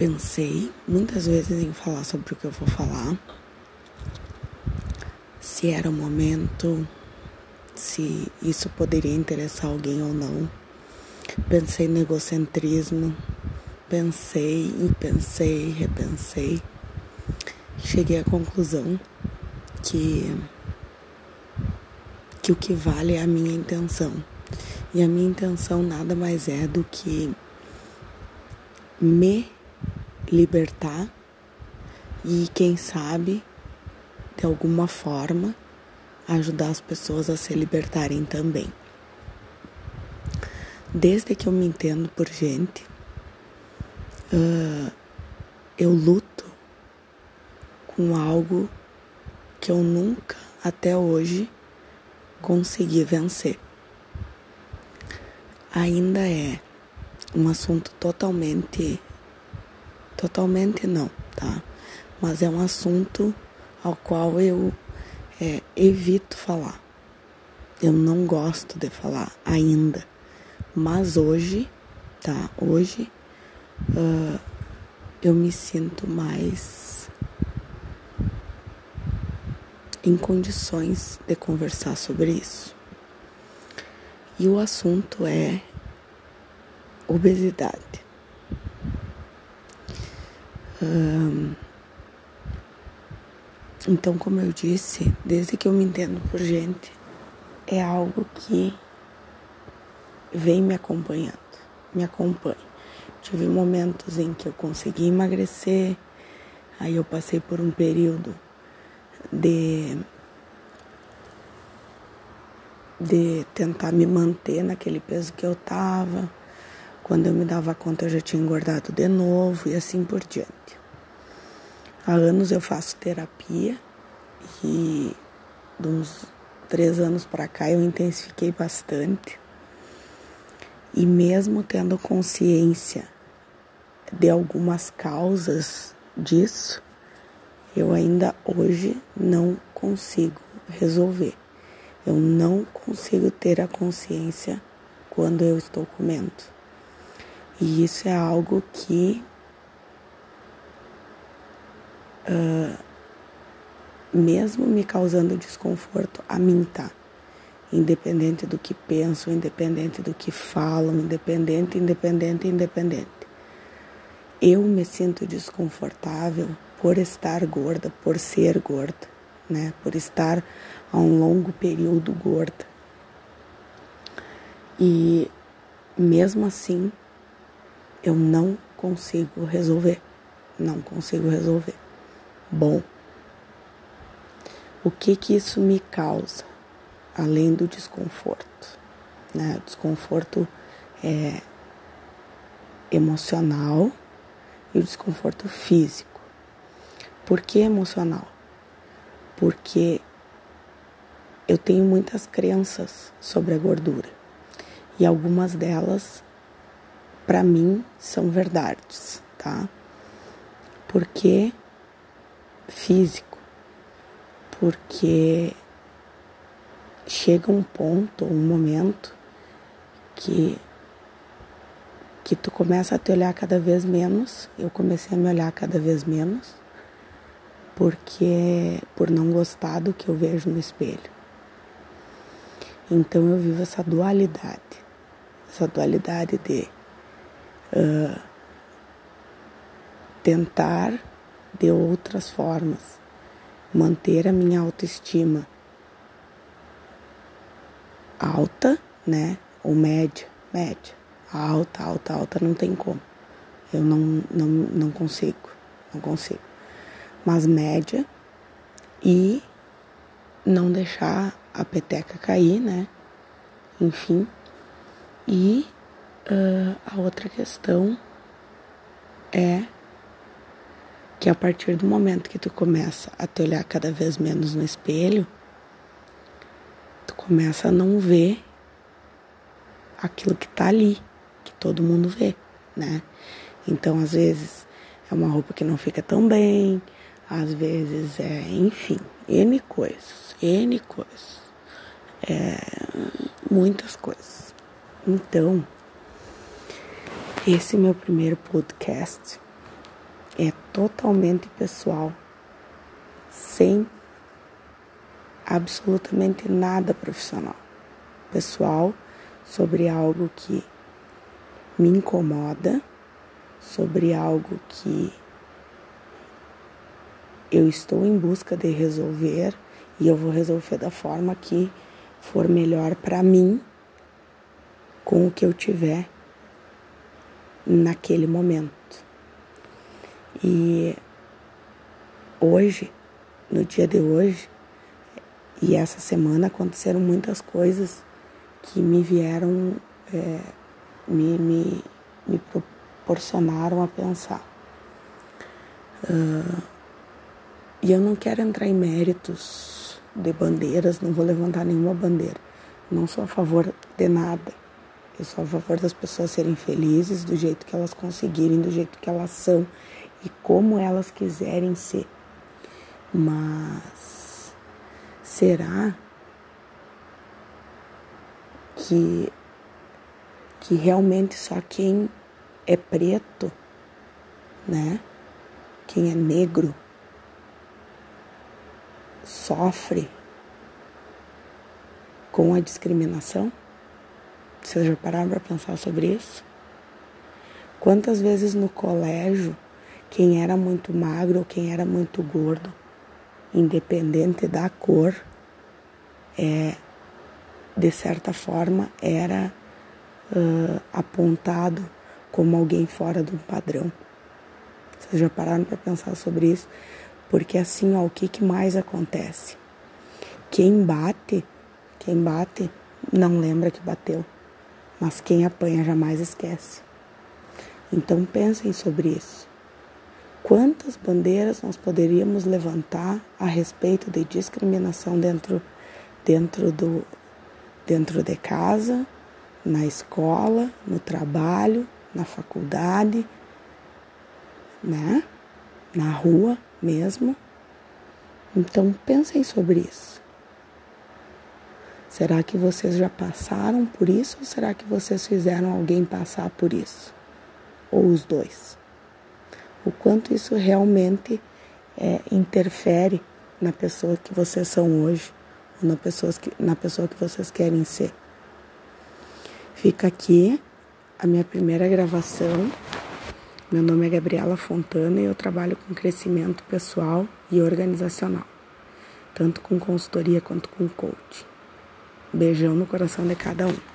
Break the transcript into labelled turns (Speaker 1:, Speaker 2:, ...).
Speaker 1: pensei muitas vezes em falar sobre o que eu vou falar, se era o momento, se isso poderia interessar alguém ou não. Pensei no egocentrismo, pensei e pensei, repensei. Cheguei à conclusão que que o que vale é a minha intenção. E a minha intenção nada mais é do que me libertar e, quem sabe, de alguma forma, ajudar as pessoas a se libertarem também. Desde que eu me entendo por gente, uh, eu luto com algo que eu nunca até hoje consegui vencer. Ainda é um assunto totalmente Totalmente não, tá? Mas é um assunto ao qual eu é, evito falar. Eu não gosto de falar ainda. Mas hoje, tá? Hoje uh, eu me sinto mais em condições de conversar sobre isso. E o assunto é obesidade então, como eu disse, desde que eu me entendo por gente, é algo que vem me acompanhando, me acompanha. Tive momentos em que eu consegui emagrecer, aí eu passei por um período de de tentar me manter naquele peso que eu tava. Quando eu me dava conta, eu já tinha engordado de novo e assim por diante. Há anos eu faço terapia e de uns três anos para cá eu intensifiquei bastante. E mesmo tendo consciência de algumas causas disso, eu ainda hoje não consigo resolver. Eu não consigo ter a consciência quando eu estou comendo. E isso é algo que uh, mesmo me causando desconforto, a mim tá. Independente do que pensam, independente do que falam, independente, independente, independente. Eu me sinto desconfortável por estar gorda, por ser gorda, né? Por estar há um longo período gorda. E mesmo assim, eu não consigo resolver. Não consigo resolver. Bom, o que que isso me causa, além do desconforto? Né? O desconforto é emocional e o desconforto físico. Por que emocional? Porque eu tenho muitas crenças sobre a gordura e algumas delas para mim são verdades, tá? Porque físico, porque chega um ponto, um momento que que tu começa a te olhar cada vez menos. Eu comecei a me olhar cada vez menos porque por não gostar do que eu vejo no espelho. Então eu vivo essa dualidade, essa dualidade de uh, tentar de outras formas manter a minha autoestima alta, né? Ou média, média. Alta, alta, alta não tem como. Eu não, não, não consigo, não consigo. Mas média e não deixar a peteca cair, né? Enfim. E Uh, a outra questão é que a partir do momento que tu começa a te olhar cada vez menos no espelho, tu começa a não ver aquilo que tá ali, que todo mundo vê, né? Então, às vezes é uma roupa que não fica tão bem, às vezes é, enfim, N coisas, N coisas, é, muitas coisas. Então, esse meu primeiro podcast é totalmente pessoal, sem absolutamente nada profissional. Pessoal sobre algo que me incomoda, sobre algo que eu estou em busca de resolver e eu vou resolver da forma que for melhor para mim com o que eu tiver naquele momento. E hoje, no dia de hoje, e essa semana aconteceram muitas coisas que me vieram, é, me, me, me proporcionaram a pensar. Uh, e eu não quero entrar em méritos de bandeiras, não vou levantar nenhuma bandeira. Não sou a favor de nada. Eu sou a favor das pessoas serem felizes do jeito que elas conseguirem, do jeito que elas são e como elas quiserem ser. Mas será que que realmente só quem é preto, né? Quem é negro sofre com a discriminação? Vocês já pararam para pensar sobre isso? Quantas vezes no colégio, quem era muito magro ou quem era muito gordo, independente da cor, é, de certa forma era uh, apontado como alguém fora do padrão. Vocês já pararam para pensar sobre isso? Porque assim, ó, o que, que mais acontece? Quem bate, quem bate não lembra que bateu, mas quem apanha jamais esquece. Então pensem sobre isso. Quantas bandeiras nós poderíamos levantar a respeito de discriminação dentro, dentro, do, dentro de casa, na escola, no trabalho, na faculdade, né? Na rua mesmo. Então pensem sobre isso. Será que vocês já passaram por isso ou será que vocês fizeram alguém passar por isso? Ou os dois? O quanto isso realmente é, interfere na pessoa que vocês são hoje, ou na, pessoa que, na pessoa que vocês querem ser. Fica aqui a minha primeira gravação. Meu nome é Gabriela Fontana e eu trabalho com crescimento pessoal e organizacional, tanto com consultoria quanto com coaching. Beijão no coração de cada um.